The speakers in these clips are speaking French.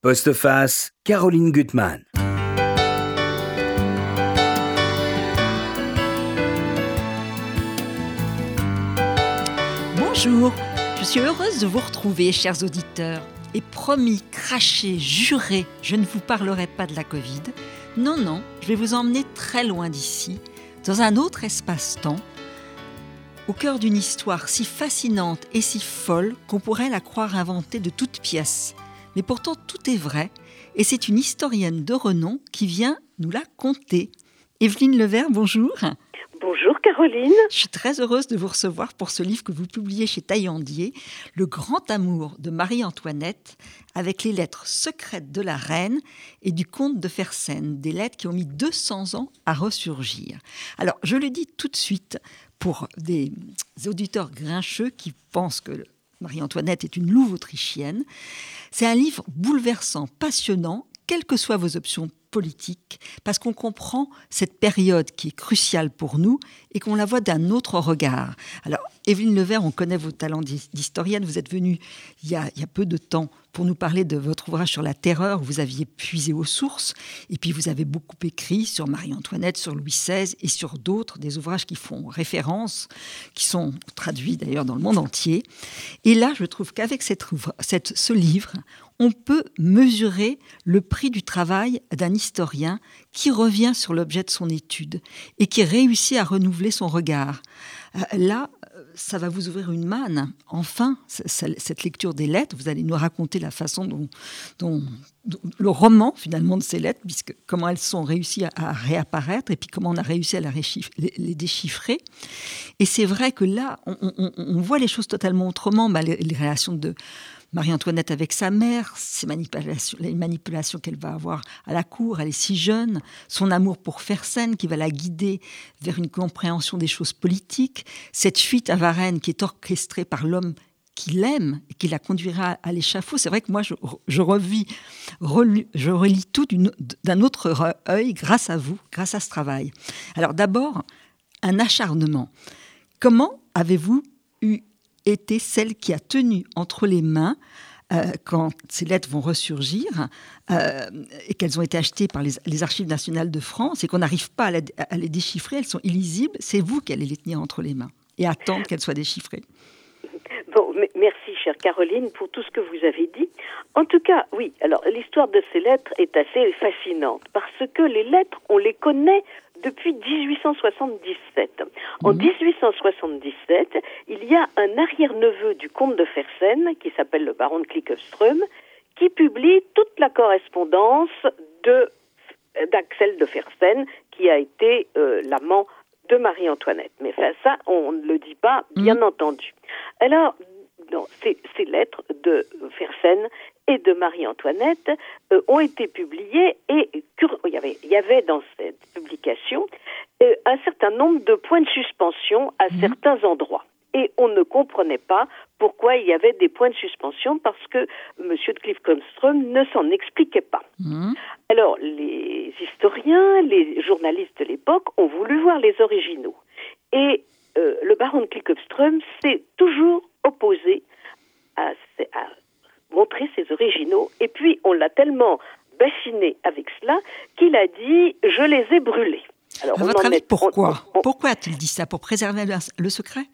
Postface, Caroline Gutmann. Bonjour, je suis heureuse de vous retrouver, chers auditeurs. Et promis, craché, juré, je ne vous parlerai pas de la Covid. Non, non, je vais vous emmener très loin d'ici, dans un autre espace-temps, au cœur d'une histoire si fascinante et si folle qu'on pourrait la croire inventée de toutes pièces. Mais pourtant, tout est vrai, et c'est une historienne de renom qui vient nous la conter. Evelyne Levert, bonjour. Bonjour Caroline. Je suis très heureuse de vous recevoir pour ce livre que vous publiez chez Taillandier, Le grand amour de Marie-Antoinette, avec les lettres secrètes de la reine et du comte de Fersen, des lettres qui ont mis 200 ans à ressurgir. Alors, je le dis tout de suite pour des auditeurs grincheux qui pensent que Marie-Antoinette est une louve autrichienne. C'est un livre bouleversant, passionnant, quelles que soient vos options politique, parce qu'on comprend cette période qui est cruciale pour nous et qu'on la voit d'un autre regard. Alors, Evelyne Levert, on connaît vos talents d'historienne. Vous êtes venue il y, a, peu de temps pour nous parler de votre ouvrage sur la terreur. Vous aviez puisé aux sources. Et puis, vous avez beaucoup écrit sur Marie-Antoinette, sur Louis XVI et sur d'autres, des ouvrages qui font référence, qui sont traduits d'ailleurs dans le monde entier. Et là, je trouve qu'avec ce livre, on peut mesurer le prix du travail d'un historien qui revient sur l'objet de son étude et qui réussit à renouveler son regard. Euh, là, ça va vous ouvrir une manne. Enfin, cette lecture des lettres, vous allez nous raconter la façon dont, le roman finalement de ces lettres, puisque comment elles sont réussies à, réapparaître et puis comment on a réussi à les, déchiffrer. Et c'est vrai que là, on, voit les choses totalement autrement. Bah, les, les réactions de Marie-Antoinette avec sa mère, manipulations, les manipulations qu'elle va avoir à la cour, elle est si jeune, son amour pour Fersen qui va la guider vers une compréhension des choses politiques, cette fuite à Varennes qui est orchestrée par l'homme qui l'aime et qui la conduira à l'échafaud. C'est vrai que moi, je, revis, je relis tout d'un autre œil grâce à vous, grâce à ce travail. Alors d'abord, un acharnement. Comment avez-vous eu était celle qui a tenu entre les mains euh, quand ces lettres vont ressurgir euh, et qu'elles ont été achetées par les, Archives nationales de France et qu'on n'arrive pas à, les déchiffrer, elles sont illisibles, c'est vous qui allez les tenir entre les mains et attendre qu'elles soient déchiffrées. Bon, merci, chère Caroline, pour tout ce que vous avez dit. En tout cas, oui, alors l'histoire de ces lettres est assez fascinante parce que les lettres, on les connaît depuis 1877. En 1877, mhm. il y a un arrière-neveu du comte de Fersen, qui s'appelle le baron de Klickenström, qui publie toute la correspondance de d'Axel de Fersen, qui a été euh, l'amant de Marie-Antoinette. Mais ça, on ne le dit pas, bien mhm. entendu. Alors, dans ces, ces lettres de Fersen et de Marie-Antoinette euh, ont été publiées et il y avait, il y avait dans cette publication euh, un certain nombre de points de suspension à mhm. certains endroits. Et on ne comprenait pas pourquoi il y avait des points de suspension parce que M. de Cliff-Constrom ne s'en expliquait pas. Mhm. Alors, les historiens, les journalistes de l'époque ont voulu voir les originaux. Et euh, le baron de Cliff-Constrom s'est toujours opposé à, à montrer ses originaux. Et puis, on l'a tellement bassiné avec cela qu'il a dit Je les ai brûlés. Alors, à votre avis, pourquoi Pourquoi a-t-il dit ça Pour préserver le secret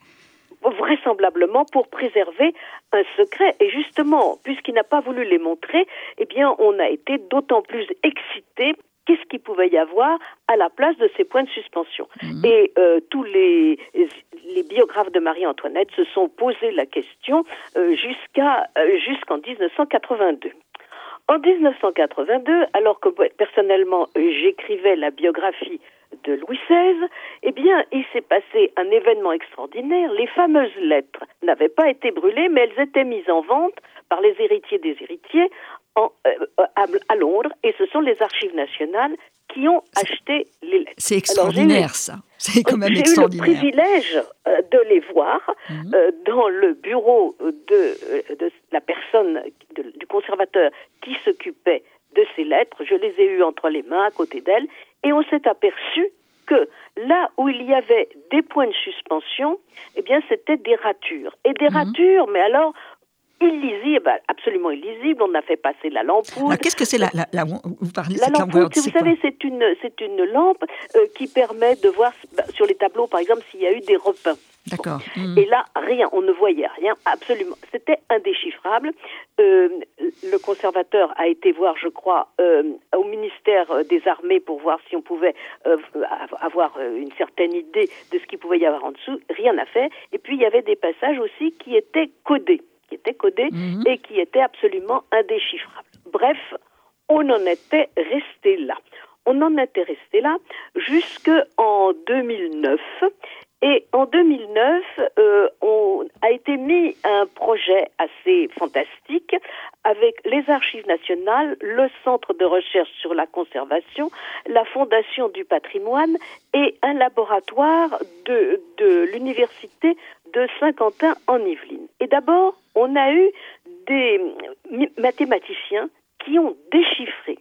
vraisemblablement pour préserver un secret. Et justement, puisqu'il n'a pas voulu les montrer, eh bien, on a été d'autant plus excité qu'est-ce qu'il pouvait y avoir à la place de ces points de suspension. Mhm. Et euh, tous les, les biographes de Marie-Antoinette se sont posé la question euh, jusqu'à euh, jusqu'en 1982. En 1982, alors que personnellement j'écrivais la biographie de Louis XVI, eh bien, il s'est passé un événement extraordinaire. Les fameuses lettres n'avaient pas été brûlées, mais elles étaient mises en vente par les héritiers des héritiers en, à, Londres, et ce sont les archives nationales qui ont acheté les lettres. C'est extraordinaire, ça. C'est quand même extraordinaire. J'ai eu le privilège euh, de les voir mhm. euh, dans le bureau de, euh, de la personne, du conservateur qui s'occupait de ces lettres. Je les ai eues entre les mains, à côté d'elle, et on s'est aperçu que là où il y avait des points de suspension, eh bien, c'était des ratures. Et des mhm. ratures, mais alors, illisible, absolument illisible. On a fait passer la lampe. Qu'est-ce que c'est la, la, Vous parlez la lampe Vous savez, c'est une, c'est une lampe euh, qui permet de voir bah, sur les tableaux, par exemple, s'il y a eu des repeints. D'accord. Hmm. Et là, rien, on ne voyait rien, absolument. C'était indéchiffrable. Euh, le conservateur a été voir, je crois, euh, au ministère des Armées pour voir si on pouvait euh, avoir une certaine idée de ce qu'il pouvait y avoir en dessous. Rien n'a fait. Et puis, il y avait des passages aussi qui étaient codés, qui étaient codés mhm. et qui étaient absolument indéchiffrables. Bref, on en était resté là. On en était resté là jusqu'en 2009 et en 2009, euh, on a été mis un projet assez fantastique avec les archives nationales, le Centre de recherche sur la conservation, la Fondation du patrimoine et un laboratoire de, de l'Université de Saint-Quentin en Yvelines. Et d'abord, on a eu des mathématiciens qui ont déchiffré,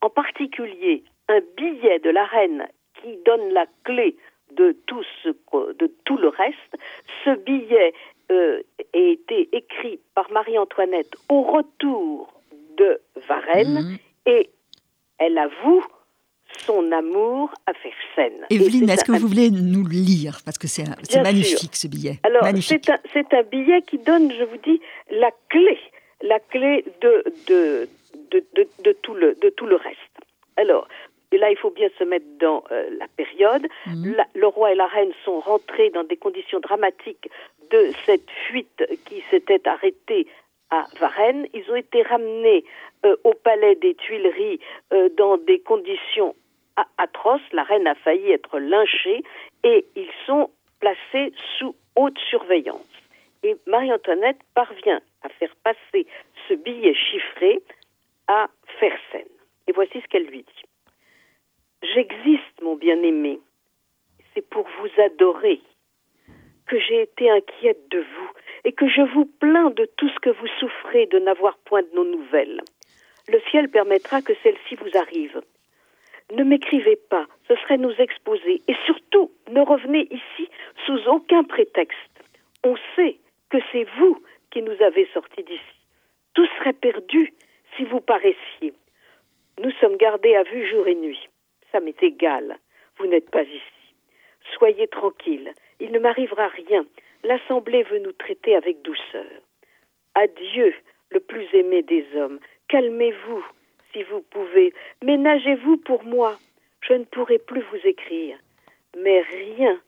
en particulier un billet de la reine qui donne la clé de tout, ce, de tout le reste. Ce billet euh, a été écrit par Marie-Antoinette au retour de Varennes mhm. et elle avoue son amour à Fersen. Evelyne, est-ce que vous voulez nous le lire? Parce que c'est magnifique ce billet. Alors, c'est un, un, billet qui donne, je vous dis, la clé, la clé de, de, de, de, tout, le, de tout le reste. Alors, et là, il faut bien se mettre dans euh, la période. Mhm. le roi et la reine sont rentrés dans des conditions dramatiques de cette fuite qui s'était arrêtée à Varennes. Ils ont été ramenés euh, au palais des Tuileries euh, dans des conditions atroces. La reine a failli être lynchée et ils sont placés sous haute surveillance. Et Marie-Antoinette parvient à faire passer ce billet chiffré à Fersen. Et voici ce qu'elle lui dit. J'existe, mon bien-aimé. C'est pour vous adorer que j'ai été inquiète de vous et que je vous plains de tout ce que vous souffrez de n'avoir point de nos nouvelles. Le ciel permettra que celle-ci vous arrive. Ne m'écrivez pas, ce serait nous exposer, et surtout ne revenez ici sous aucun prétexte. On sait que c'est vous qui nous avez sortis d'ici. Tout serait perdu si vous paraissiez. Nous sommes gardés à vue jour et nuit ça m'est égal. Vous n'êtes pas ici. Soyez tranquille, il ne m'arrivera rien. L'Assemblée veut nous traiter avec douceur. Adieu, le plus aimé des hommes. Calmez-vous, si vous pouvez. Ménagez-vous pour moi. Je ne pourrai plus vous écrire. Mais rien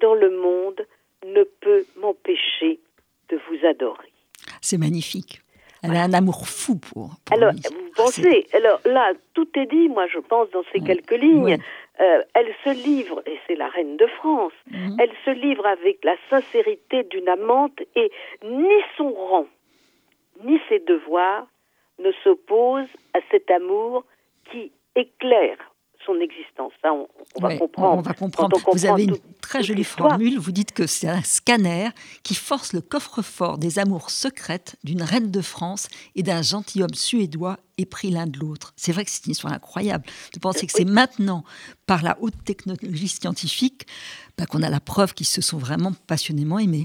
dans le monde ne peut m'empêcher de vous adorer. C'est magnifique. Elle a un amour fou pour. alors, vous pensez, alors là, tout est dit, moi je pense, dans ces quelques lignes. Euh, elle se livre, et c'est la reine de France, mhm. elle se livre avec la sincérité d'une amante et ni son rang, ni ses devoirs ne s'opposent à cet amour qui éclaire son existence. on, va comprendre. On va comprendre. vous avez une très jolie formule. Vous dites que c'est un scanner qui force le coffre-fort des amours secrètes d'une reine de France et d'un gentilhomme suédois épris l'un de l'autre. C'est vrai que c'est une histoire incroyable de penser que c'est maintenant, par la haute technologie scientifique, bah, qu'on a la preuve qu'ils se sont vraiment passionnément aimés.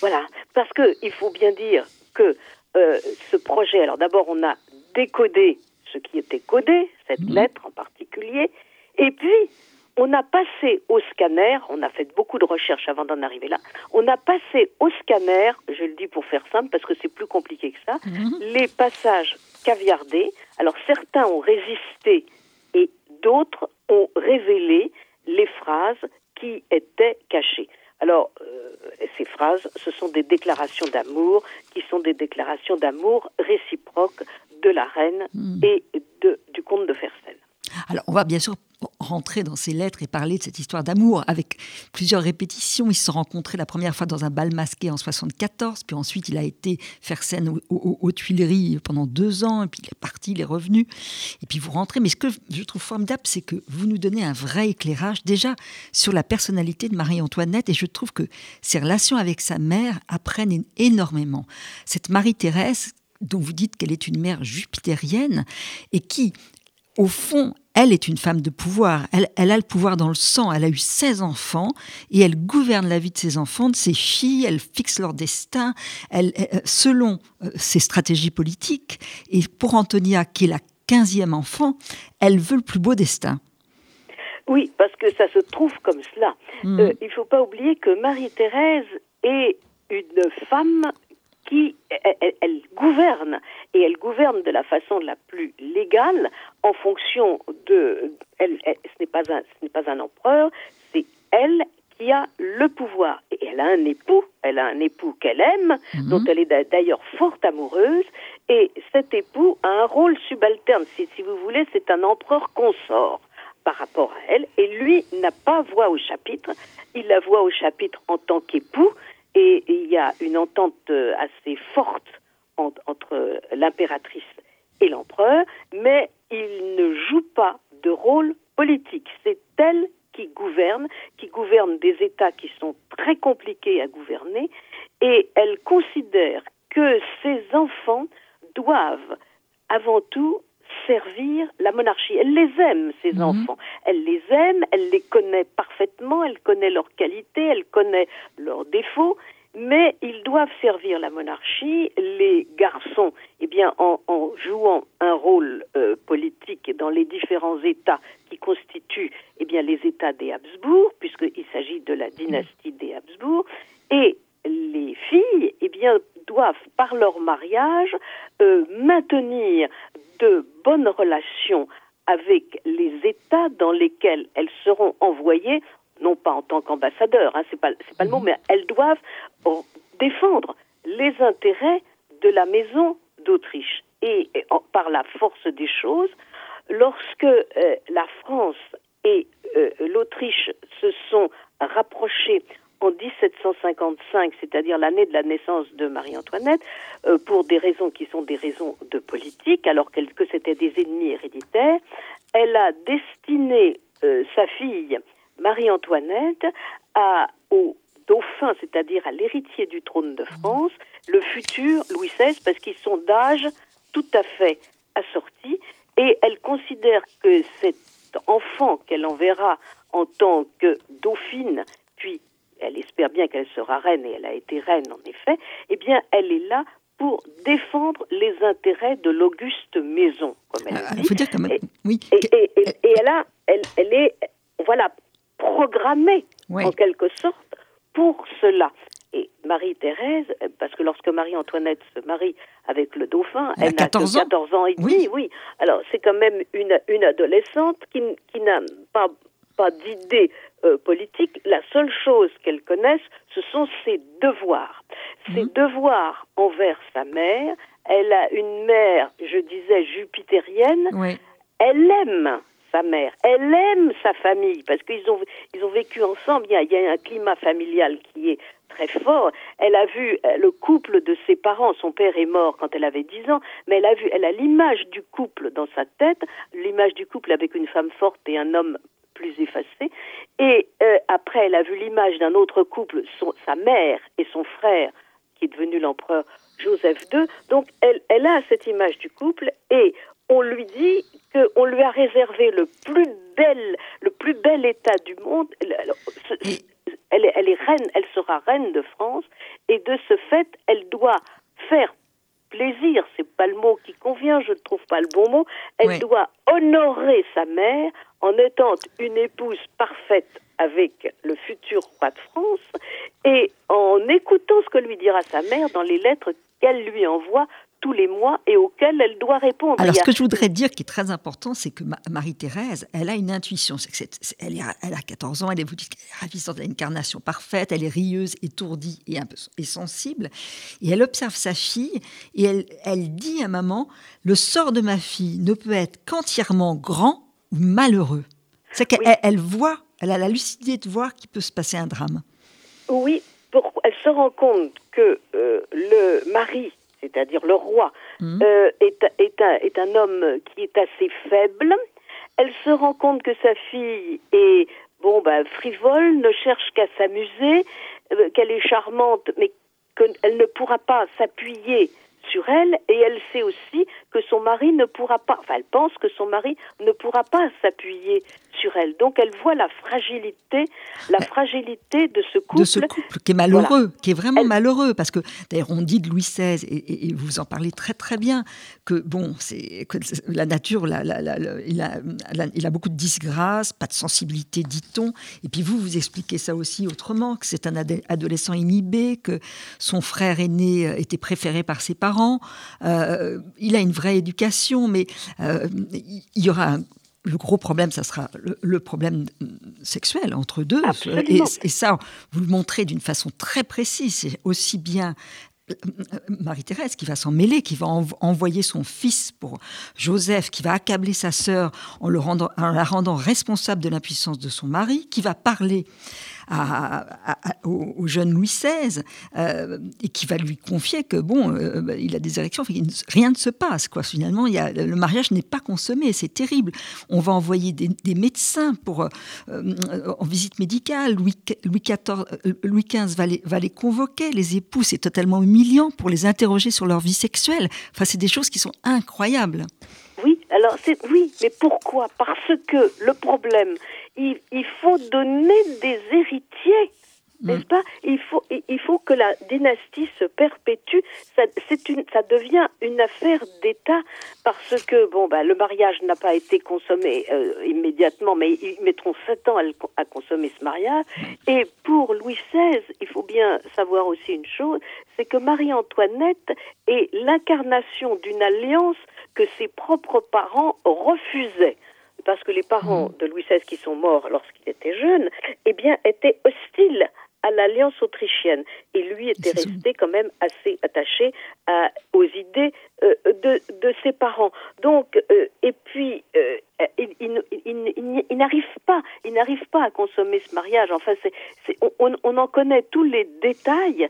Voilà, parce qu'il faut bien dire que euh, ce projet, alors d'abord on a décodé ce qui était codé, cette mhm. lettre en particulier. Et puis, on a passé au scanner, on a fait beaucoup de recherches avant d'en arriver là, on a passé au scanner, je le dis pour faire simple parce que c'est plus compliqué que ça, mhm. les passages caviardés. Alors certains ont résisté et d'autres ont révélé les phrases qui étaient cachées. Alors, euh, ces phrases, ce sont des déclarations d'amour qui sont des déclarations d'amour réciproques de la reine hmm. et de, du comte de Fersen. Alors, on va bien sûr rentrer dans ces lettres et parler de cette histoire d'amour avec plusieurs répétitions. Ils se sont rencontrés la première fois dans un bal masqué en 74, puis ensuite il a été faire scène aux, Tuileries pendant deux ans, et puis il est parti, il est revenu, et puis vous rentrez. Mais ce que je trouve formidable, c'est que vous nous donnez un vrai éclairage déjà sur la personnalité de Marie-Antoinette, et je trouve que ses relations avec sa mère apprennent énormément. Cette Marie-Thérèse, dont vous dites qu'elle est une mère jupitérienne, et qui, au fond, elle est une femme de pouvoir. Elle, elle, a le pouvoir dans le sang. Elle a eu 16 enfants et elle gouverne la vie de ses enfants, de ses filles. Elle fixe leur destin elle, selon ses stratégies politiques. Et pour Antonia, qui est la 15e enfant, elle veut le plus beau destin. Oui, parce que ça se trouve comme cela. Mm. Euh, il ne faut pas oublier que Marie-Thérèse est une femme qui elle, gouverne et elle gouverne de la façon la plus légale en fonction de elle, ce n'est pas un ce n'est pas un empereur c'est elle qui a le pouvoir. Et elle a un époux elle a un époux qu'elle aime mm-hmm. dont elle est d'ailleurs fort amoureuse et cet époux a un rôle subalterne. Si, si vous voulez c'est un empereur consort par rapport à elle, et lui n'a pas voix au chapitre, il la voit au chapitre en tant qu'époux, il y a une entente euh, assez forte entre l'impératrice et l'empereur, mais il ne joue pas de rôle politique. C'est elle qui gouverne, qui gouverne des États qui sont très compliqués à gouverner, et elle considère que ses enfants doivent avant tout servir la monarchie. Elle les aime, ses mhm. enfants. Elle les aime, elle les connaît parfaitement, elle connaît leurs qualités, elle connaît leurs défauts, mais ils doivent servir la monarchie. Les garçons, eh bien, en, jouant un rôle euh, politique dans les différents États qui constituent eh bien, les États des Habsbourg, puisqu'il s'agit de la dynastie des Habsbourg, et les filles, eh bien, doivent, par leur mariage, euh, maintenir de bonnes relations avec les États dans lesquels elles seront envoyées, non pas en tant qu'ambassadeurs, hein, c'est pas pas le mot, mhm. mais elles doivent défendre les intérêts de la maison d'Autriche. Et, par la force des choses, lorsque euh, la France et euh, l'Autriche se sont rapprochés en 1755, c'est-à-dire l'année de la naissance de Marie-Antoinette, euh, pour des raisons qui sont des raisons de politique, alors que c'était des ennemis héréditaires, elle a destiné euh, sa fille Marie-Antoinette au dauphin, c'est-à-dire à, l'héritier du trône de France, le futur Louis XVI, parce qu'ils sont d'âge tout à fait assortis, et elle considère que cet enfant qu'elle enverra en tant que dauphine, puis elle espère bien qu'elle sera reine, et elle a été reine en effet, eh bien, elle est là pour défendre les intérêts de l'auguste maison, comme elle ah, dit. Faut dire quand même, oui. Et, elle, a, elle, elle est, voilà, programmée en quelque sorte pour cela. Et Marie-Thérèse, parce que lorsque Marie-Antoinette se marie avec le dauphin, elle, a 14 ans. 14 ans et demi, oui. Alors c'est quand même une, une adolescente qui, qui n'a pas, pas d'idée euh, politique, la seule chose qu'elle connaisse, ce sont ses devoirs. Ses mhm. devoirs envers sa mère. Elle a une mère, je disais, jupitérienne. Elle aime sa mère. Elle aime sa famille parce qu'ils ont, ils ont vécu ensemble. Il y, a, il y, a, un climat familial qui est très fort. Elle a vu euh, le couple de ses parents. Son père est mort quand elle avait 10 ans, mais elle a vu, elle a l'image du couple dans sa tête, l'image du couple avec une femme forte et un homme plus effacé. Et euh, après, elle a vu l'image d'un autre couple, sa mère et son frère, qui est devenu l'empereur Joseph II. Donc, elle, elle a cette image du couple et on lui dit qu'on lui a réservé le plus bel, le plus bel état du monde. Elle, elle est reine, elle sera reine de France et de ce fait, elle doit faire plaisir, c'est pas le mot qui convient, je ne trouve pas le bon mot. Elle doit honorer sa mère en étant une épouse parfaite avec le futur roi de France et en écoutant ce que lui dira sa mère dans les lettres qu'elle lui envoie tous les mois et auxquelles elle doit répondre. Alors, ce que je voudrais dire qui est très important, c'est que Marie-Thérèse, elle a une intuition. elle, elle, a 14 ans, elle est, ravissante, elle a une carnation parfaite, elle est rieuse, étourdie et un peu et sensible. Et elle observe sa fille et elle, elle dit à maman Le sort de ma fille ne peut être qu'entièrement grand ou malheureux. C'est qu'elle elle voit, elle a la lucidité de voir qu'il peut se passer un drame. Oui, elle se rend compte que euh, le mari c'est-à-dire le roi, mmh. euh, est, est, un, est, un, homme qui est assez faible. Elle se rend compte que sa fille est bon ben frivole, ne cherche qu'à s'amuser, euh, qu'elle est charmante, mais qu'elle ne pourra pas s'appuyer sur elle et elle sait aussi que son mari ne pourra pas, enfin elle pense que son mari ne pourra pas s'appuyer Donc elle voit la fragilité, la fragilité de ce couple. De ce couple. qui est malheureux, qui est vraiment malheureux, parce que d'ailleurs on dit de Louis XVI, et, vous en parlez très très bien, que bon, c'est que la nature, la, il, a, il a beaucoup de disgrâce, pas de sensibilité, dit-on, et puis vous vous expliquez ça aussi autrement, que c'est un adolescent inhibé, que son frère aîné était préféré par ses parents, euh, il a une vraie éducation, mais euh, il y aura un le gros problème, ça sera le, problème sexuel entre deux. Et, et, ça, vous le montrez d'une façon très précise. C'est aussi bien euh, Marie-Thérèse qui va s'en mêler, qui va envoyer son fils pour Joseph, qui va accabler sa sœur en, le rendant, en la rendant responsable de l'impuissance de son mari, qui va parler au, jeune Louis XVI euh, et qui va lui confier que bon, euh, il a des érections, rien ne se passe quoi. Finalement, le mariage n'est pas consommé, c'est terrible. On va envoyer des, médecins pour euh, en visite médicale. Louis, XIV, Louis XV va les, va les convoquer, les époux. C'est totalement humiliant pour les interroger sur leur vie sexuelle. Enfin, c'est des choses qui sont incroyables. Oui, alors oui, mais pourquoi? Parce que le problème, il, faut donner des héritiers. N'est-ce mm. pas? Il faut, il faut que la dynastie se perpétue. Ça, une, ça devient une affaire d'État parce que bon, bah, le mariage n'a pas été consommé euh, immédiatement, mais ils mettront sept ans à, à, consommer ce mariage. Et pour Louis XVI, il faut bien savoir aussi une chose, c'est que Marie-Antoinette est l'incarnation d'une alliance que ses propres parents refusaient parce que les parents mm. de Louis XVI qui sont morts lorsqu'il était jeune, eh bien, étaient hostiles à l'alliance autrichienne. Et lui était resté quand même assez attaché à, aux idées euh, de, de, ses parents. Donc, euh, et puis, euh, il, il, il, il n'arrive pas, il n'arrive pas à consommer ce mariage. Enfin, c'est, on, on, en connaît tous les détails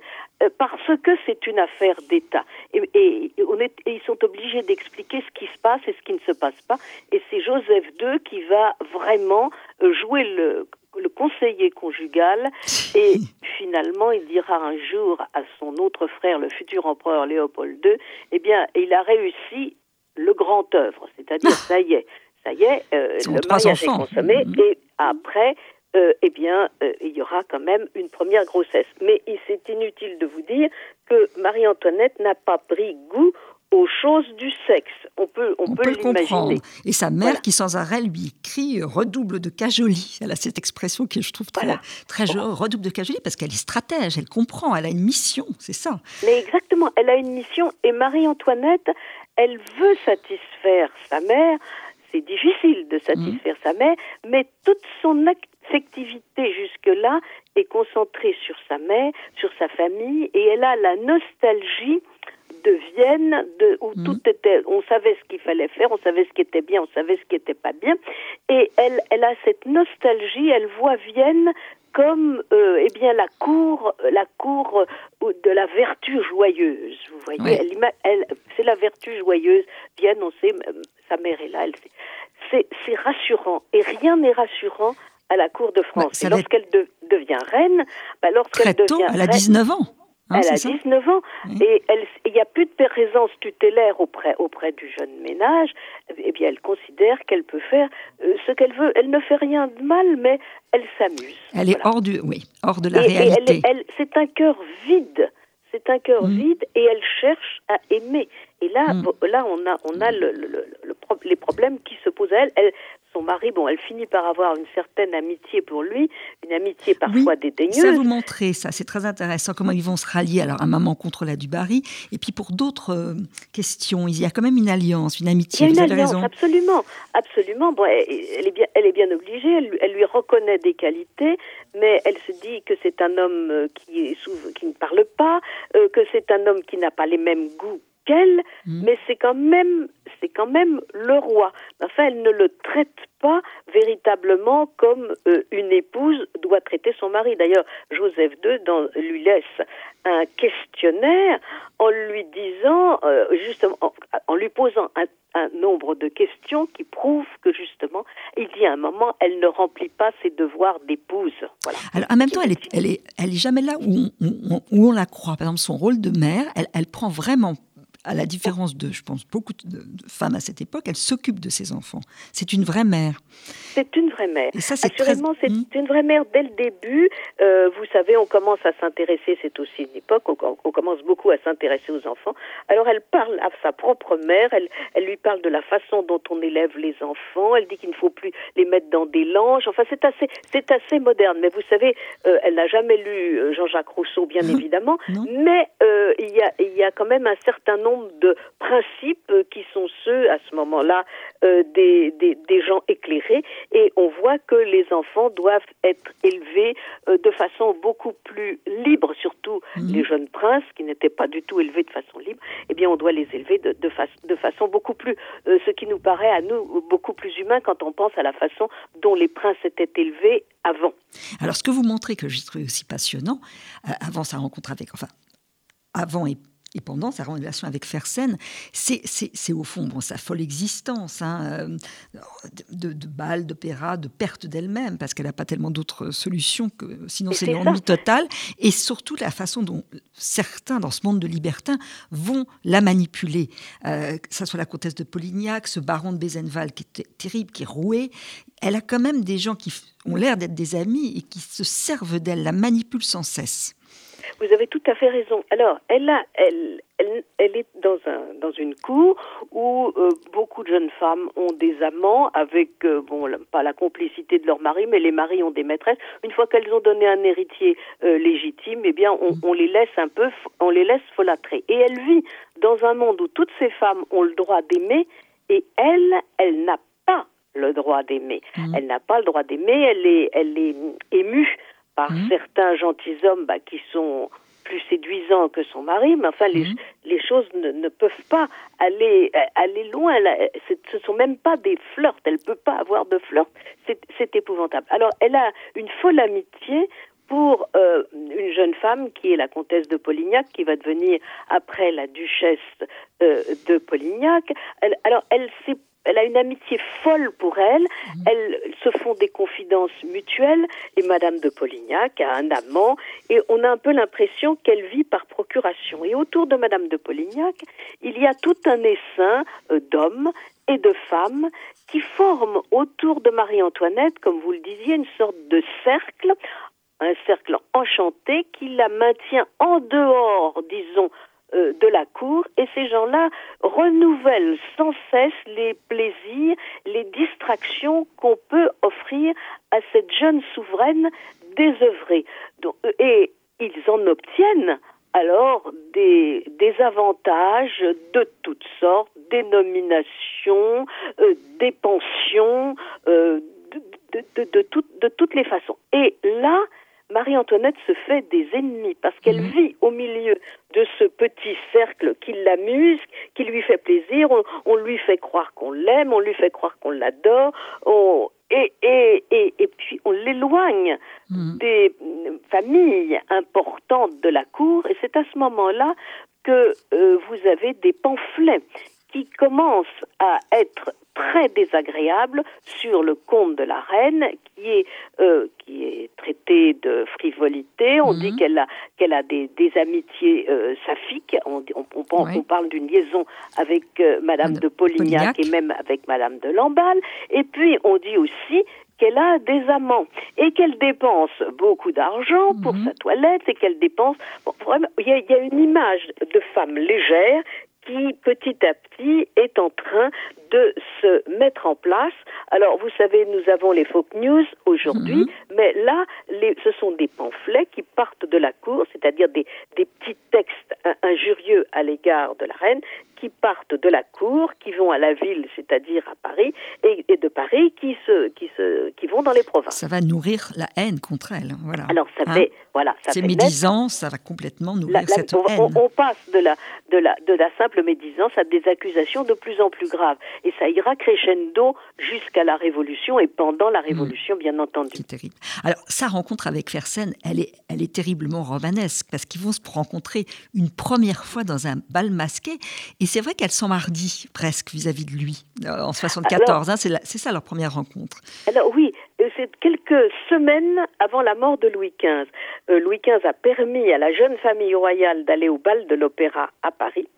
parce que c'est une affaire d'État. Et, et, on est, et ils sont obligés d'expliquer ce qui se passe et ce qui ne se passe pas. Et c'est Joseph II qui va vraiment jouer le le conseiller conjugal et finalement il dira un jour à son autre frère, le futur empereur Léopold II, eh bien il a réussi le grand œuvre, c'est-à-dire ça y est, ça y est, euh, le mariage est consommé mm-hmm. et après euh, eh bien, euh, il y aura quand même une première grossesse. Mais c'est inutile de vous dire que Marie-Antoinette n'a pas pris goût aux choses du sexe. On peut, on, peut, le comprendre. Et sa mère qui sans arrêt lui crie redouble de cajolie. Elle a cette expression que je trouve très, très jolie, redouble de cajolie parce qu'elle est stratège, elle comprend, elle a une mission, c'est ça. Mais exactement, elle a une mission et Marie-Antoinette, elle veut satisfaire sa mère. C'est difficile de satisfaire mmh. sa mère, mais toute son affectivité jusque-là est concentrée sur sa mère, sur sa famille, et elle a la nostalgie de Vienne, de, où mhm. tout était, on savait ce qu'il fallait faire, on savait ce qui était bien, on savait ce qui n'était pas bien, et elle, elle a cette nostalgie, elle voit Vienne comme euh, eh bien la cour, la cour euh, de la vertu joyeuse. Vous voyez, elle, elle, c'est la vertu joyeuse. Vienne, on sait, sa mère est là. Elle, c'est, c'est rassurant, et rien n'est rassurant à la cour de France. et lorsqu'elle devient reine, bah, lorsqu'elle devient elle a 19 ans. Hein, elle a 19 ans et il n'y a plus de présence tutélaire auprès, auprès du jeune ménage. Eh bien, elle considère qu'elle peut faire euh, ce qu'elle veut. Elle ne fait rien de mal, mais elle s'amuse. Elle est hors du, oui, hors de la réalité. c'est un cœur vide. C'est un cœur mm. vide et elle cherche à aimer. Et là, mm. là, on a, on a le, le, le, les problèmes qui se posent à elle. elle son mari, bon, elle finit par avoir une certaine amitié pour lui, une amitié parfois oui, dédaigneuse. Ça vous montrer ça, c'est très intéressant comment ils vont se rallier. Alors, un maman contre la Dubarry, et puis pour d'autres euh, questions, il y a quand même une alliance, une amitié. Il y a une alliance, absolument, absolument. Bon, elle, est bien, elle est bien obligée. Elle, lui reconnaît des qualités, mais elle se dit que c'est un homme euh, qui, est qui ne parle pas, euh, que c'est un homme qui n'a pas les mêmes goûts qu'elle, mm. mais c'est quand même c'est quand même le roi. Enfin, elle ne le traite pas véritablement comme euh, une épouse doit traiter son mari. D'ailleurs, Joseph II dans, lui laisse un questionnaire en lui disant, euh, justement, en, lui posant un, nombre de questions qui prouvent que justement, il dit à un moment, elle ne remplit pas ses devoirs d'épouse. Voilà. Alors, en même temps, elle est, elle est, elle est jamais là où on, où on, la croit. Par exemple, son rôle de mère, elle, elle prend vraiment à la différence de, je pense, beaucoup de, femmes à cette époque, elle s'occupe de ses enfants. C'est une vraie mère. C'est une vraie mère. Et ça, c'est Assurément, très... c'est Hmm. une vraie mère dès le début. Euh, vous savez, on commence à s'intéresser, c'est aussi une époque, où on commence beaucoup à s'intéresser aux enfants. Alors, elle parle à sa propre mère, elle, elle lui parle de la façon dont on élève les enfants, elle dit qu'il ne faut plus les mettre dans des langes. Enfin, c'est assez, c'est assez moderne. Mais vous savez, euh, elle n'a jamais lu euh, Jean-Jacques Rousseau, bien évidemment. Non. Mais euh, il y, a, il y a quand même un certain nombre de principes qui sont ceux, à ce moment-là, euh, des, des, des gens éclairés. Et on voit que les enfants doivent être élevés euh, de façon beaucoup plus libre, surtout Mhm. les jeunes princes qui n'étaient pas du tout élevés de façon libre. Eh bien, on doit les élever de, de, fa de façon beaucoup plus, euh, ce qui nous paraît à nous beaucoup plus humain quand on pense à la façon dont les princes étaient élevés avant. Alors, ce que vous montrez, que j'ai trouvé aussi passionnant, avant sa rencontre avec, enfin, avant et, et pendant sa relation avec Fersen, c'est, au fond bon, sa folle existence, hein, euh, de, de bal, d'opéra, de perte d'elle-même, parce qu'elle n'a pas tellement d'autres solutions que sinon c'est l'ennui total, et surtout la façon dont certains dans ce monde de libertins vont la manipuler, euh, que ça soit la comtesse de Polignac, ce baron de Bézenval qui est terrible, qui est roué, elle a quand même des gens qui ont l'air d'être des amis et qui se servent d'elle, la manipulent sans cesse. Vous avez tout à fait raison. Alors, elle a, elle, elle, elle est dans un, dans une cour où euh, beaucoup de jeunes femmes ont des amants avec, euh, bon, pas la complicité de leur mari, mais les maris ont des maîtresses. Une fois qu'elles ont donné un héritier euh, légitime, eh bien, on, on les laisse un peu, on les laisse folâtrer. Et elle vit dans un monde où toutes ces femmes ont le droit d'aimer, et elle, elle n'a pas le droit d'aimer. Mhm. Elle n'a pas le droit d'aimer. Elle est, elle est émue par Mhm. certains gentilshommes bah, qui sont plus séduisants que son mari, mais enfin les, Mhm. les choses ne, ne peuvent pas aller euh, aller loin. Là, ce sont même pas des flirts. Elle peut pas avoir de flirts. C'est c'est épouvantable. Alors elle a une folle amitié pour euh, une jeune femme qui est la comtesse de Polignac, qui va devenir après la duchesse euh, de Polignac. Elle- alors elle s'est elle a une amitié folle pour elle. Elles se font des confidences mutuelles et Madame de Polignac a un amant et on a un peu l'impression qu'elle vit par procuration. Et autour de Madame de Polignac, il y a tout un essaim euh, d'hommes et de femmes qui forment autour de Marie-Antoinette, comme vous le disiez, une sorte de cercle, un cercle enchanté qui la maintient en dehors, disons, euh, de la cour et ces gens-là renouvellent sans cesse les plaisirs, les distractions qu'on peut offrir à cette jeune souveraine désœuvrée. Donc, euh, et ils en obtiennent alors des, des avantages de toutes sortes, des nominations, euh, des pensions, de toutes les façons. Et là, Marie-Antoinette se fait des ennemis parce qu'elle Mhm. vit au milieu de ce petit cercle qui l'amuse, qui lui fait plaisir. On, on lui fait croire qu'on l'aime, on lui fait croire qu'on l'adore, on- et, et, et, et puis on l'éloigne Mhm. des familles importantes de la cour. Et c'est à ce moment-là que euh, vous avez des pamphlets qui commencent à être très désagréables sur le compte de la reine, qui est euh, qui est traité de frivolité. On Mhm. dit qu'elle a qu'elle a des, des amitiés euh, saphiques. On, on, on, on Ouais. parle d'une liaison avec euh, Madame de Polignac, Polignac. et même avec Madame de Lamballe. Et puis on dit aussi qu'elle a des amants et qu'elle dépense beaucoup d'argent pour Mhm. sa toilette et qu'elle dépense. Bon, vraiment, il y, a, il y a une image de femme légère qui petit à petit est en train de se mettre en place. Alors vous savez, nous avons les folk news aujourd'hui, Mhm. mais là, les, ce sont des pamphlets qui partent de la cour, c'est-à-dire des, des petits textes in- injurieux à l'égard de la reine, qui partent de la cour, qui vont à la ville, c'est-à-dire à Paris, et, et de Paris qui se, qui se, qui vont dans les provinces. Ça va nourrir la haine contre elle. Voilà. Alors ça Hein fait, voilà, ça Ces fait naître médisances, ça va complètement nourrir la- la- cette on, haine. on- on passe de la, de, la, de la simple médisance à des accusations de plus en plus graves. Et ça ira crescendo jusqu'à la Révolution et pendant la Révolution, bien entendu. C'est terrible. Alors, sa rencontre avec Fersen, elle est, elle est terriblement romanesque parce qu'ils vont se rencontrer une première fois dans un bal masqué. Et c'est vrai qu'elle s'emmardit presque vis-à-vis de lui euh, en 74. hein, c'est ça leur première rencontre. Alors oui, euh, c'est quelques semaines avant la mort de Louis XV. Euh, Louis XV a permis à la jeune famille royale d'aller au bal de l'opéra à Paris.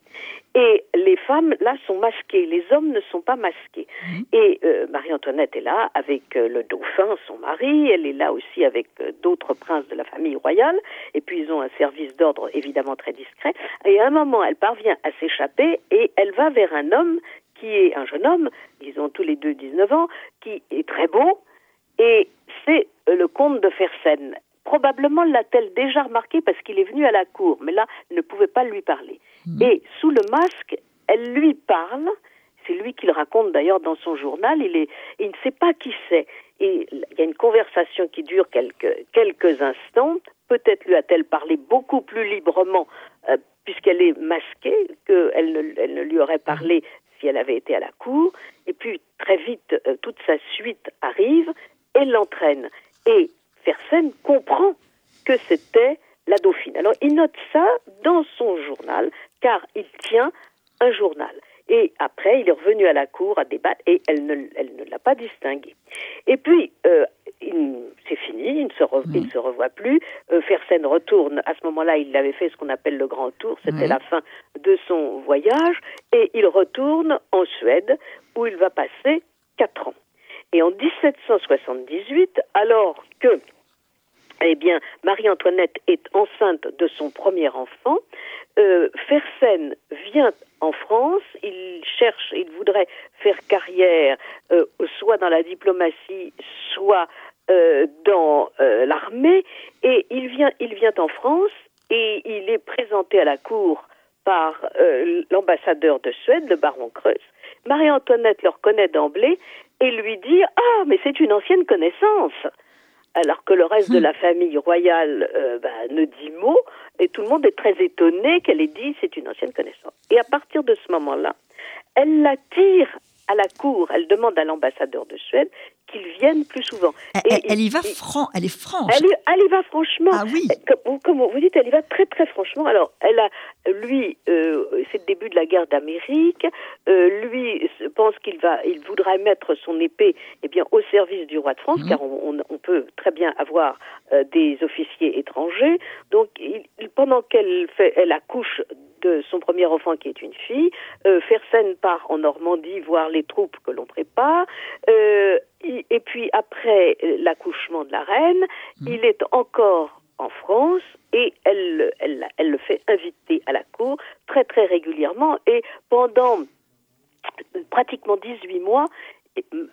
Et les femmes, là, sont masquées. Les hommes ne sont pas masqués. Mhm. Et euh, Marie-Antoinette est là avec euh, le dauphin, son mari. Elle est là aussi avec euh, d'autres princes de la famille royale. Et puis, ils ont un service d'ordre évidemment très discret. Et à un moment, elle parvient à s'échapper et elle va vers un homme qui est un jeune homme, ils ont tous les deux 19 ans, qui est très beau. Et c'est euh, le comte de Fersen. Probablement l'a-t-elle déjà remarqué parce qu'il est venu à la cour, mais là, elle ne pouvait pas lui parler. Et sous le masque, elle lui parle. C'est lui qui le raconte d'ailleurs dans son journal. Il, est, il ne sait pas qui c'est. Et il y a une conversation qui dure quelques, quelques instants. Peut-être lui a-t-elle parlé beaucoup plus librement euh, puisqu'elle est masquée qu'elle ne, elle ne lui aurait parlé si elle avait été à la cour. Et puis très vite, euh, toute sa suite arrive et l'entraîne. Et Fersen comprend que c'était la dauphine. Alors il note ça dans son journal, car il tient un journal. Et après, il est revenu à la cour à débattre et elle ne, elle ne l'a pas distingué. Et puis, euh, c'est fini, il ne se, re- il ne se revoit plus. Euh, Fersen retourne, à ce moment-là, il avait fait ce qu'on appelle le grand tour, c'était la fin de son voyage, et il retourne en Suède, où il va passer quatre ans. Et en 1778, alors que eh bien, Marie-Antoinette est enceinte de son premier enfant. Euh, Fersen vient en France. Il cherche, il voudrait faire carrière euh, soit dans la diplomatie, soit euh, dans l'armée. Et il vient, il vient en France et il est présenté à la cour par l'ambassadeur de Suède, le baron Creus. Marie-Antoinette le reconnaît d'emblée et lui dit Ah, mais c'est une ancienne connaissance alors que le reste de la famille royale euh, bah, ne dit mot, et tout le monde est très étonné qu'elle ait dit c'est une ancienne connaissance. Et à partir de ce moment-là, elle l'attire à la cour, elle demande à l'ambassadeur de Suède qu'il vienne plus souvent. Elle, Et- elle- elle y va et- franc, elle est franche. elle, y- elle y va franchement. Ah oui. Comme, comme vous dites, elle y va très très franchement. Alors, elle a, lui, euh, c'est le début de la guerre d'Amérique. Euh, lui se- pense qu'il va, il voudra mettre son épée, eh bien, au service du roi de France, Mhm. car on, on- on peut très bien avoir euh, des officiers étrangers. Donc, il- pendant qu'elle fait, elle accouche de son premier enfant qui est une fille, euh, Fersen part en Normandie voir les troupes que l'on prépare. Euh, et puis après euh, l'accouchement de la reine, il est encore en France et elle, elle, elle le fait inviter à la cour très très régulièrement et pendant pratiquement 18 mois,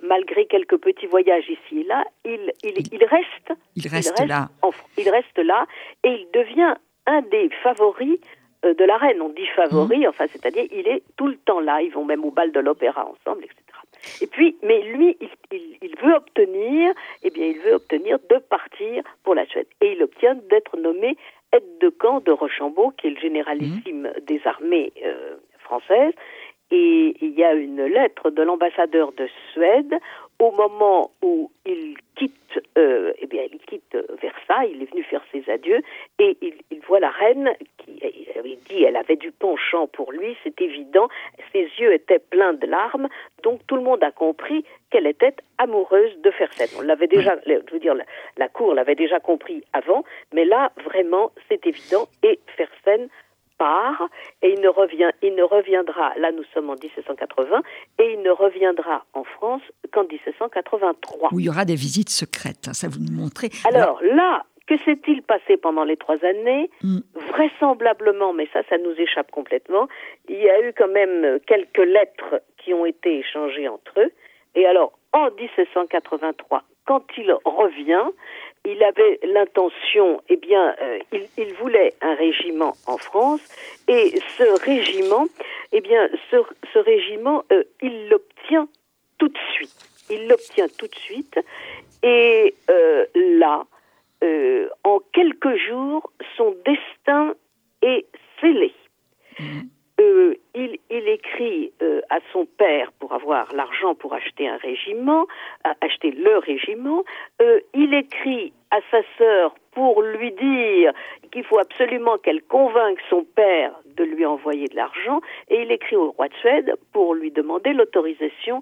malgré quelques petits voyages ici et là, il, il, il reste, Il reste là. en il reste là et il devient un des favoris de la reine. On dit favori, Mhm. enfin, c'est-à-dire il est tout le temps là. Ils vont même au bal de l'opéra ensemble, etc. Et puis, mais lui, il, il- il veut obtenir, eh bien, il veut obtenir de partir pour la Suède. Et il obtient d'être nommé aide de camp de Rochambeau, qui est le généralissime des armées euh, françaises. Et il y a une lettre de l'ambassadeur de Suède au moment où il quitte, euh, eh bien, il quitte Versailles, il est venu faire ses adieux, et il, il voit la reine qui, il dit, elle avait du penchant pour lui, c'est évident, ses yeux étaient pleins de larmes, donc tout le monde a compris qu'elle était amoureuse de Fersen. On l'avait déjà, je veux dire, la, la cour l'avait déjà compris avant, mais là, vraiment, c'est évident, et Fersen part et il ne revient, il ne reviendra. Là, nous sommes en 1780 et il ne reviendra en France qu'en 1783. Où il y aura des visites secrètes, hein, ça vous nous montrez. Alors là, que s'est-il passé pendant les trois années Mm. Vraisemblablement, mais ça, ça nous échappe complètement. Il y a eu quand même quelques lettres qui ont été échangées entre eux. Et alors, en 1783, quand il revient, il avait l'intention, eh bien, euh, il, voulait un régiment en France, et ce régiment, eh bien, ce, régiment, euh, il l'obtient tout de suite. Il l'obtient tout de suite, et euh, là, en quelques jours, son destin est scellé. Euh, il, il écrit euh, à son père pour avoir l'argent pour acheter un régiment, à acheter le régiment. Euh, il écrit à sa sœur pour lui dire qu'il faut absolument qu'elle convainque son père de lui envoyer de l'argent. Et il écrit au roi de Suède pour lui demander l'autorisation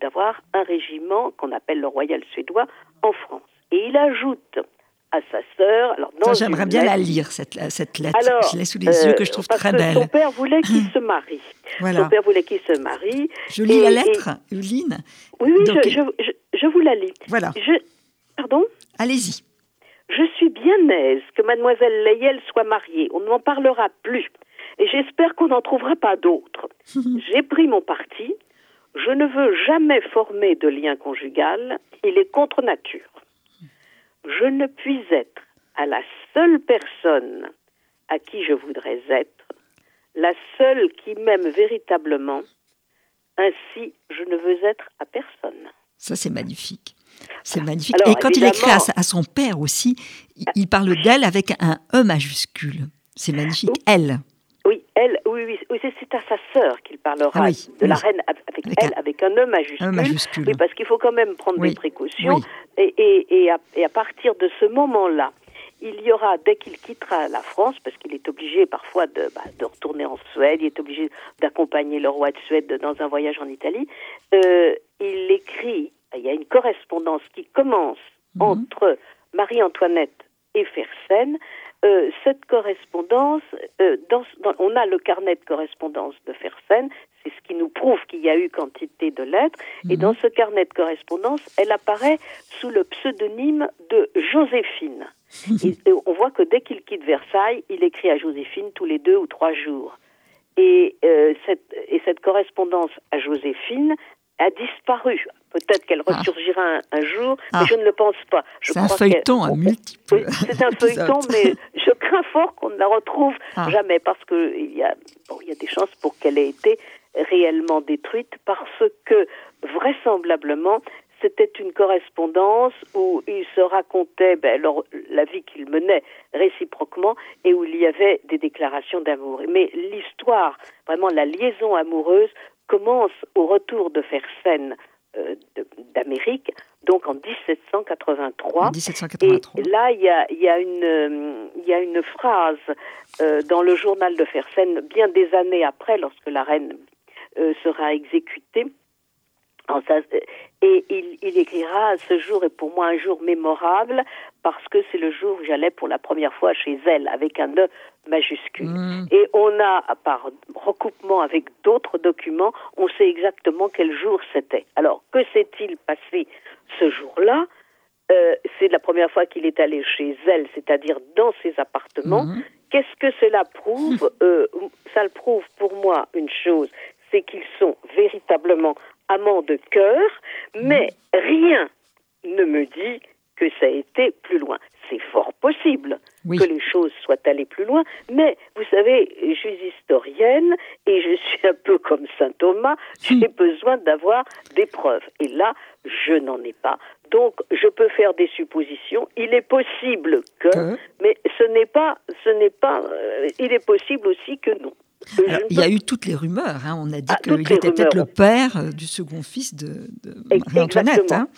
d'avoir un régiment qu'on appelle le royal suédois en France. Et il ajoute à sa sœur. Alors, J'aimerais bien la lire, cette, cette lettre. je l'ai sous les yeux, que je trouve très belle. Son père voulait qu'il se marie. Son père voulait qu'il se marie. Je lis la lettre, Uline Oui, oui, je, je, vous la lis. Voilà. Pardon? Allez-y. Je suis bien aise que mademoiselle Layel soit mariée. On ne m'en parlera plus. Et j'espère qu'on n'en trouvera pas d'autres. J'ai pris mon parti. Je ne veux jamais former de lien conjugal. Il est contre nature. Je ne puis être à la seule personne à qui je voudrais être, la seule qui m'aime véritablement. Ainsi, je ne veux être à personne. Ça, c'est magnifique. C'est magnifique. Et quand il écrit à, son père aussi, il, parle d'elle avec un E majuscule. C'est magnifique. Elle. Oui, elle, oui, oui, c'est à sa sœur qu'il parlera ah de la reine avec, elle, avec un E majuscule. Oui, parce qu'il faut quand même prendre des précautions. Et, et, et, à, partir de ce moment-là, il y aura, dès qu'il quittera la France, parce qu'il est obligé parfois de, bah, de, retourner en Suède, il est obligé d'accompagner le roi de Suède dans un voyage en Italie, euh, il écrit il y a une correspondance qui commence mhm. entre Marie-Antoinette et Fersen. Euh, cette correspondance, euh, dans, on a le carnet de correspondance de Fersen, c'est ce qui nous prouve qu'il y a eu quantité de lettres, et mhm. dans ce carnet de correspondance, elle apparaît sous le pseudonyme de Joséphine. et, on voit que dès qu'il quitte Versailles, il écrit à Joséphine tous les deux ou trois jours. Et, euh, cette, et cette correspondance à Joséphine a disparu. Peut-être qu'elle ah. ressurgira un, jour, mais ah. je ne le pense pas. C'est un feuilleton à multiples. c'est un feuilleton, mais je crains fort qu'on ne la retrouve ah. jamais parce qu'il y, a, bon, y a des chances pour qu'elle ait été réellement détruite parce que vraisemblablement c'était une correspondance où ils se racontaient ben, la vie qu'ils menaient réciproquement et où il y avait des déclarations d'amour. Mais l'histoire, vraiment la liaison amoureuse, commence au retour de Fersen euh, d'Amérique, donc en 1783. Et là, il y a, y, a y a, une phrase euh, dans le journal de Fersen, bien des années après, lorsque la reine euh, sera exécutée. Et il, il, écrira Ce jour est pour moi un jour mémorable parce que c'est le jour où j'allais pour la première fois chez elle avec un E majuscule. Mm. Et on a, par recoupement avec d'autres documents, on sait exactement quel jour c'était. Alors, que s'est-il passé ce jour-là? Euh, C'est la première fois qu'il est allé chez elle, c'est-à-dire dans ses appartements. Mm. Qu'est-ce que cela prouve? Euh, Ça le prouve pour moi une chose, c'est qu'ils sont véritablement amants de cœur, mais rien ne me dit que ça a été plus loin. C'est fort possible que les choses soient allées plus loin, mais vous savez, je suis historienne et je suis un peu comme saint Thomas, j'ai besoin d'avoir des preuves. Et là, je n'en ai pas. Donc, je peux faire des suppositions. Il est possible que, mais ce n'est pas, ce n'est pas, euh, il est possible aussi que non il y a eu toutes les rumeurs. Hein. On a dit ah, qu'il était peut-être le père euh, du second fils de, Marie-Antoinette. Hein.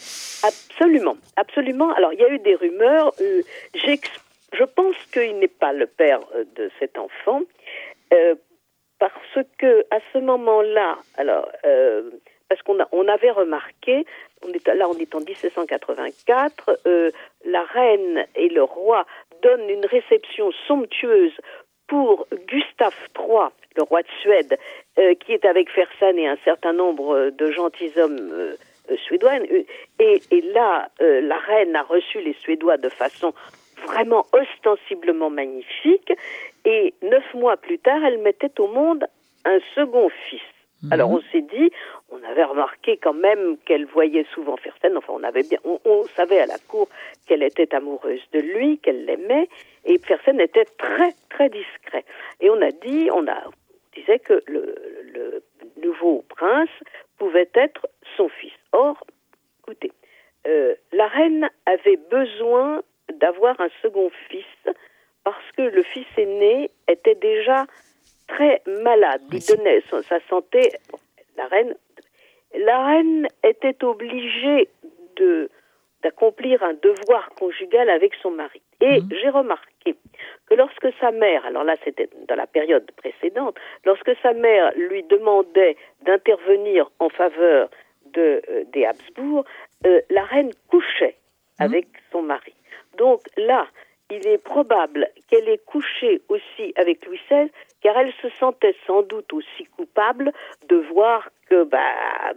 Absolument, absolument. Alors, il y a eu des rumeurs. Euh, je pense qu'il n'est pas le père euh, de cet enfant, parce que à ce moment-là, alors, parce qu'on on avait remarqué, on est, là on est en 1784, la reine et le roi donnent une réception somptueuse pour Gustave III, le roi de Suède, euh, qui est avec Fersen et un certain nombre de gentilshommes euh, euh suédois. Et, là, euh, la reine a reçu les Suédois de façon vraiment ostensiblement magnifique. Et neuf mois plus tard, elle mettait au monde un second fils. Mhm. Alors on s'est dit, on avait remarqué quand même qu'elle voyait souvent Fersen, enfin on avait bien, on, savait à la cour qu'elle était amoureuse de lui, qu'elle l'aimait, et Fersen était très très discret. Et on a dit, on a disait que le, nouveau prince pouvait être son fils. Or, écoutez, euh, la reine avait besoin d'avoir un second fils parce que le fils aîné était déjà très malade. Il donnait sa santé. La reine, la reine était obligée de d'accomplir un devoir conjugal avec son mari. Et mhm. j'ai remarqué que lorsque sa mère, alors là c'était dans la période précédente, lorsque sa mère lui demandait d'intervenir en faveur de, euh, des Habsbourg, euh, la reine couchait mhm. avec son mari. Donc là, il est probable qu'elle ait couché aussi avec Louis XVI, car elle se sentait sans doute aussi coupable de voir que, bah,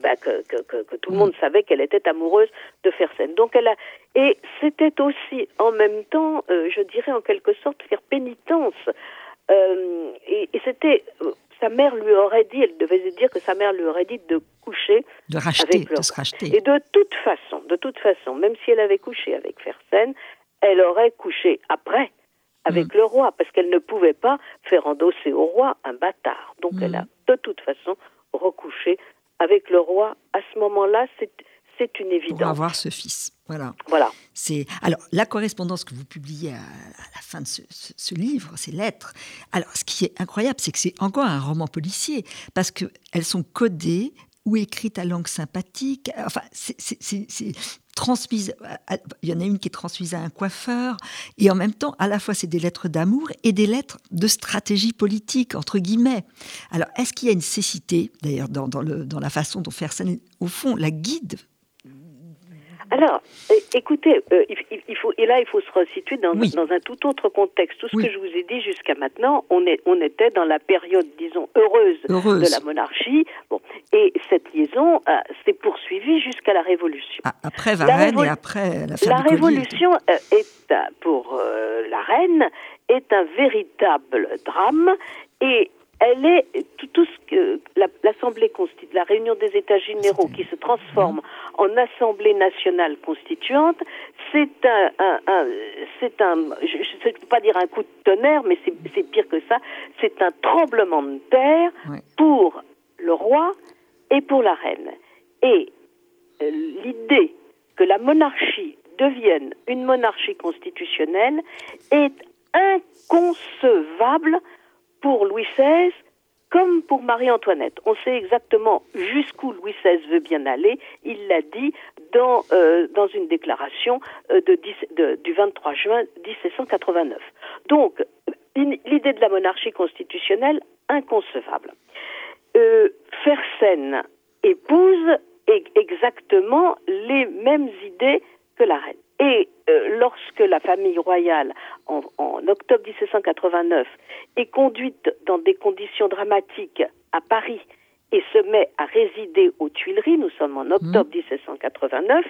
bah que, que, que, tout le monde savait qu'elle était amoureuse de Fersen. Donc elle a, et c'était aussi en même temps, euh, je dirais en quelque sorte, faire pénitence. Euh, et, et c'était, euh, sa mère lui aurait dit, elle devait dire que sa mère lui aurait dit de coucher de racheter, avec de se racheter. Et de toute façon, de toute façon, même si elle avait couché avec Fersen, elle aurait couché après avec Mm. le roi, parce qu'elle ne pouvait pas faire endosser au roi un bâtard. Donc Mm. elle a de toute façon recouché avec le roi. À ce moment-là, c'est c'est une Pour évidence. avoir ce fils. Voilà. Voilà. C'est alors la correspondance que vous publiez à, à la fin de ce, ce- ce livre, ces lettres. Alors, ce qui est incroyable, c'est que c'est encore un roman policier parce que elles sont codées ou écrites à langue sympathique. Enfin, c'est- transmise. à- Il y en a une qui est transmise à un coiffeur et en même temps, à la fois, c'est des lettres d'amour et des lettres de stratégie politique entre guillemets. Alors, est-ce qu'il y a une cécité, d'ailleurs, dans, dans le, dans la façon dont Fersen, au fond, la guide Alors, écoutez, euh, il, faut, et là, il faut se resituer dans, Oui. dans un tout autre contexte. Tout ce Oui. que je vous ai dit jusqu'à maintenant, on, est, on était dans la période, disons, heureuse, heureuse de la monarchie. Bon, et cette liaison euh, s'est poursuivie jusqu'à la Révolution. Ah, Après Varennes et après La collier. Révolution euh, est, pour euh, la reine, est un véritable drame et elle est tout, tout ce que la- l'Assemblée constitue, la réunion des États généraux qui se transforme en Assemblée nationale constituante, c'est un, un- un- c'est un, je ne peux pas dire un coup de tonnerre, mais c'est pire que ça, c'est un tremblement de terre pour le roi et pour la reine. Et euh, l'idée que la monarchie devienne une monarchie constitutionnelle est inconcevable pour Louis XVI comme pour Marie-Antoinette. On sait exactement jusqu'où Louis XVI veut bien aller. Il l'a dit dans, euh, dans une déclaration euh, du 23 juin 1789. Donc, l'idée de la monarchie constitutionnelle, inconcevable. Euh, Fersen épouse e- exactement les mêmes idées que la reine. Et euh, lorsque la famille royale, en, en octobre 1789, est conduite dans des conditions dramatiques à Paris et se met à résider aux Tuileries, nous sommes en octobre 1789,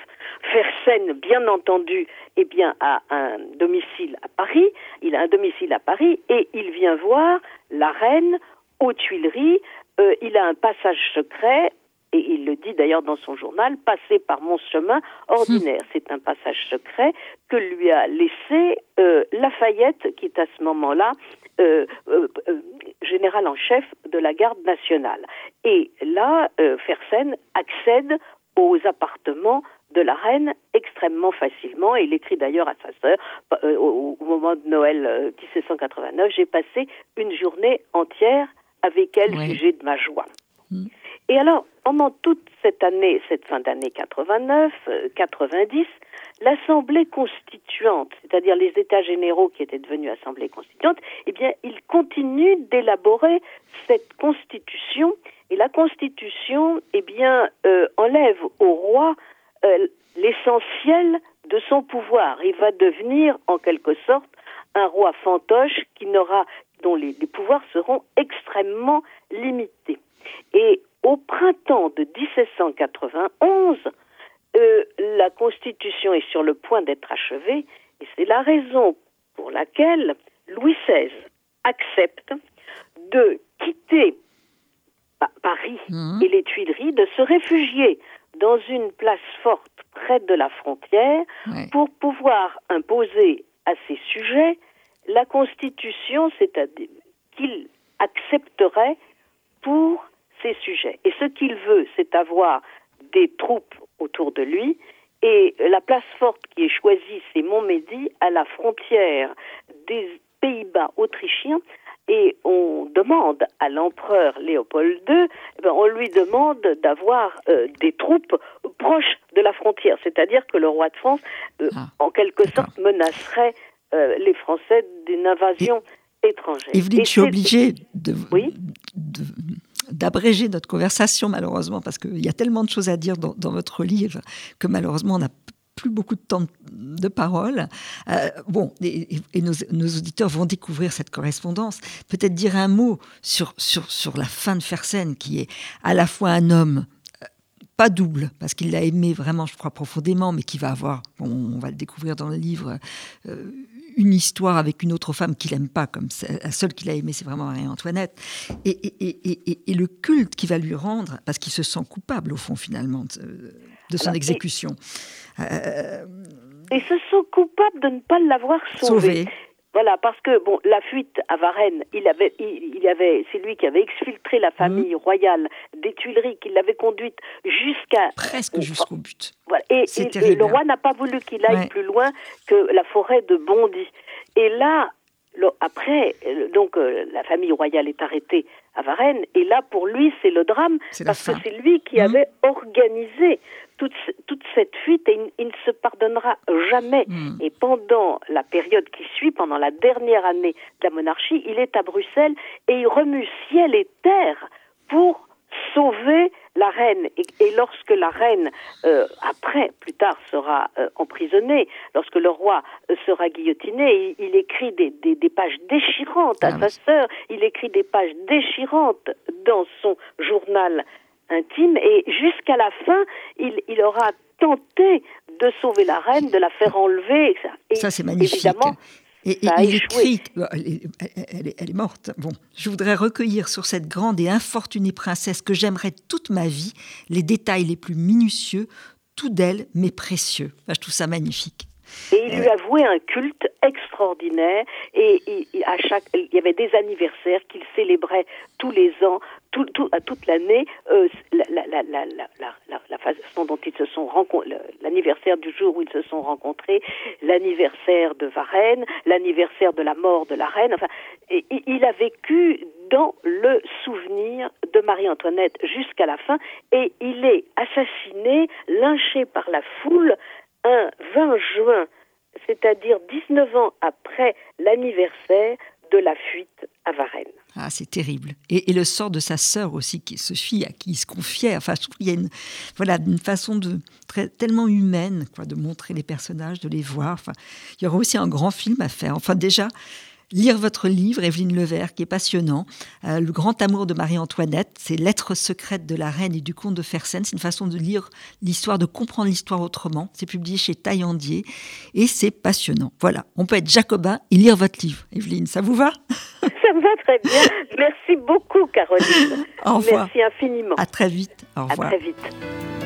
Fersen, bien entendu, eh bien, a un domicile à Paris, il a un domicile à Paris et il vient voir la reine aux Tuileries, Euh, il a un passage secret et il le dit d'ailleurs dans son journal, passer par mon chemin ordinaire. C'est un passage secret que lui a laissé euh, Lafayette, qui est à ce moment-là euh, euh, général en chef de la garde nationale. Et là, Fersen accède aux appartements de la reine extrêmement facilement. Et il écrit d'ailleurs à sa sœur, euh, au, au moment de Noël euh, 1789, j'ai passé une journée entière avec elle, Oui. sujet de ma joie. Mm. Et alors, pendant toute cette année, cette fin d'année 89, euh, 90, l'Assemblée constituante, c'est-à-dire les États généraux qui étaient devenus Assemblée constituante, eh bien, ils continuent d'élaborer cette constitution. Et la constitution, eh bien, euh, enlève au roi euh, l'essentiel de son pouvoir. Il va devenir, en quelque sorte, un roi fantoche qui n'aura, dont les, les pouvoirs seront extrêmement limités. Et au printemps de 1791, euh, la Constitution est sur le point d'être achevée, et c'est la raison pour laquelle Louis XVI accepte de quitter Pa- Paris Mhm. et les Tuileries, de se réfugier dans une place forte près de la frontière pour pouvoir imposer à ses sujets la Constitution, c'est-à-dire qu'il accepterait pour ses sujets. Et ce qu'il veut, c'est avoir des troupes autour de lui. Et la place forte qui est choisie, c'est Montmédy, à la frontière des Pays-Bas autrichiens. Et on demande à l'empereur Léopold II, eh ben, on lui demande d'avoir euh, des troupes proches de la frontière. C'est-à-dire que le roi de France, euh, Ah, en quelque sorte, menacerait euh, les Français d'une invasion étrangère. Et Et je suis obligée de, Oui. de- d'abréger notre conversation, malheureusement, parce qu'il y a tellement de choses à dire dans, votre livre que malheureusement, on n'a plus beaucoup de temps de parole. Euh, bon, et, nos, auditeurs vont découvrir cette correspondance. Peut-être dire un mot sur, sur, sur la fin de Fersen, qui est à la fois un homme euh, pas double, parce qu'il l'a aimé vraiment, je crois, profondément, mais qui va avoir, on va le découvrir dans le livre, euh, une histoire avec une autre femme qu'il n'aime pas, comme la seule qu'il a aimée, c'est vraiment Marie-Antoinette, et, et, le culte qu'il va lui rendre, parce qu'il se sent coupable, au fond, finalement, de, son exécution. Euh, et se sent coupable de ne pas l'avoir sauvé. Voilà, parce que bon, la fuite à Varennes, il avait, il, avait, c'est lui qui avait exfiltré la famille mhm. royale des Tuileries, qui l'avait conduite jusqu'à presque jusqu'au but. Voilà. Et, le roi n'a pas voulu qu'il aille plus loin que la forêt de Bondy. Et là, après, euh, donc euh, la famille royale est arrêtée à Varennes, et là pour lui c'est le drame parce que c'est lui qui mhm. avait organisé toute, toute cette fuite et il, ne se pardonnera jamais. Hmm. Et pendant la période qui suit, pendant la dernière année de la monarchie, il est à Bruxelles et il remue ciel et terre pour sauver la reine. Et, lorsque la reine, euh, après, plus tard, sera euh, emprisonnée, lorsque le roi euh, sera guillotiné, il, écrit des, des, des, pages déchirantes à ah sa sœur, il écrit des pages déchirantes dans son journal intime et jusqu'à la fin, il, il, aura tenté de sauver la reine, de la faire enlever. Et ça, c'est magnifique. Évidemment, et, il écrit, elle, est, elle, est, morte. Bon, je voudrais recueillir sur cette grande et infortunée princesse que j'aimerais toute ma vie les détails les plus minutieux, tout d'elle, mais précieux. je trouve ça magnifique. Et il lui a voué un culte extraordinaire. Et, à chaque, il y avait des anniversaires qu'il célébrait tous les ans, tout, toute l'année. Euh, la, façon dont ils se sont rencontrés, l'anniversaire du jour où ils se sont rencontrés, l'anniversaire de Varennes, l'anniversaire de la mort de la reine. Enfin, il a vécu dans le souvenir de Marie-Antoinette jusqu'à la fin. Et il est assassiné, lynché par la foule un 20 juin, c'est-à-dire 19 ans après l'anniversaire de la fuite à Varennes. Ah, c'est terrible. Et, le sort de sa sœur aussi, qui est fille à qui il se confiait. Enfin, je y a une, voilà, une façon de, très, tellement humaine quoi, de montrer les personnages, de les voir. Enfin, il y aura aussi un grand film à faire. Enfin, déjà, lire votre livre, Evelyne Levert, qui est passionnant. Euh, le grand amour de Marie-Antoinette, c'est Lettres secrètes de la reine et du comte de Fersen. C'est une façon de lire l'histoire, de comprendre l'histoire autrement. C'est publié chez Taillandier et c'est passionnant. Voilà, on peut être jacobin et lire votre livre. Evelyne, ça vous va? Ça me va très bien. Merci beaucoup, Caroline. Au revoir. Merci infiniment. À très vite. Au revoir. À très vite.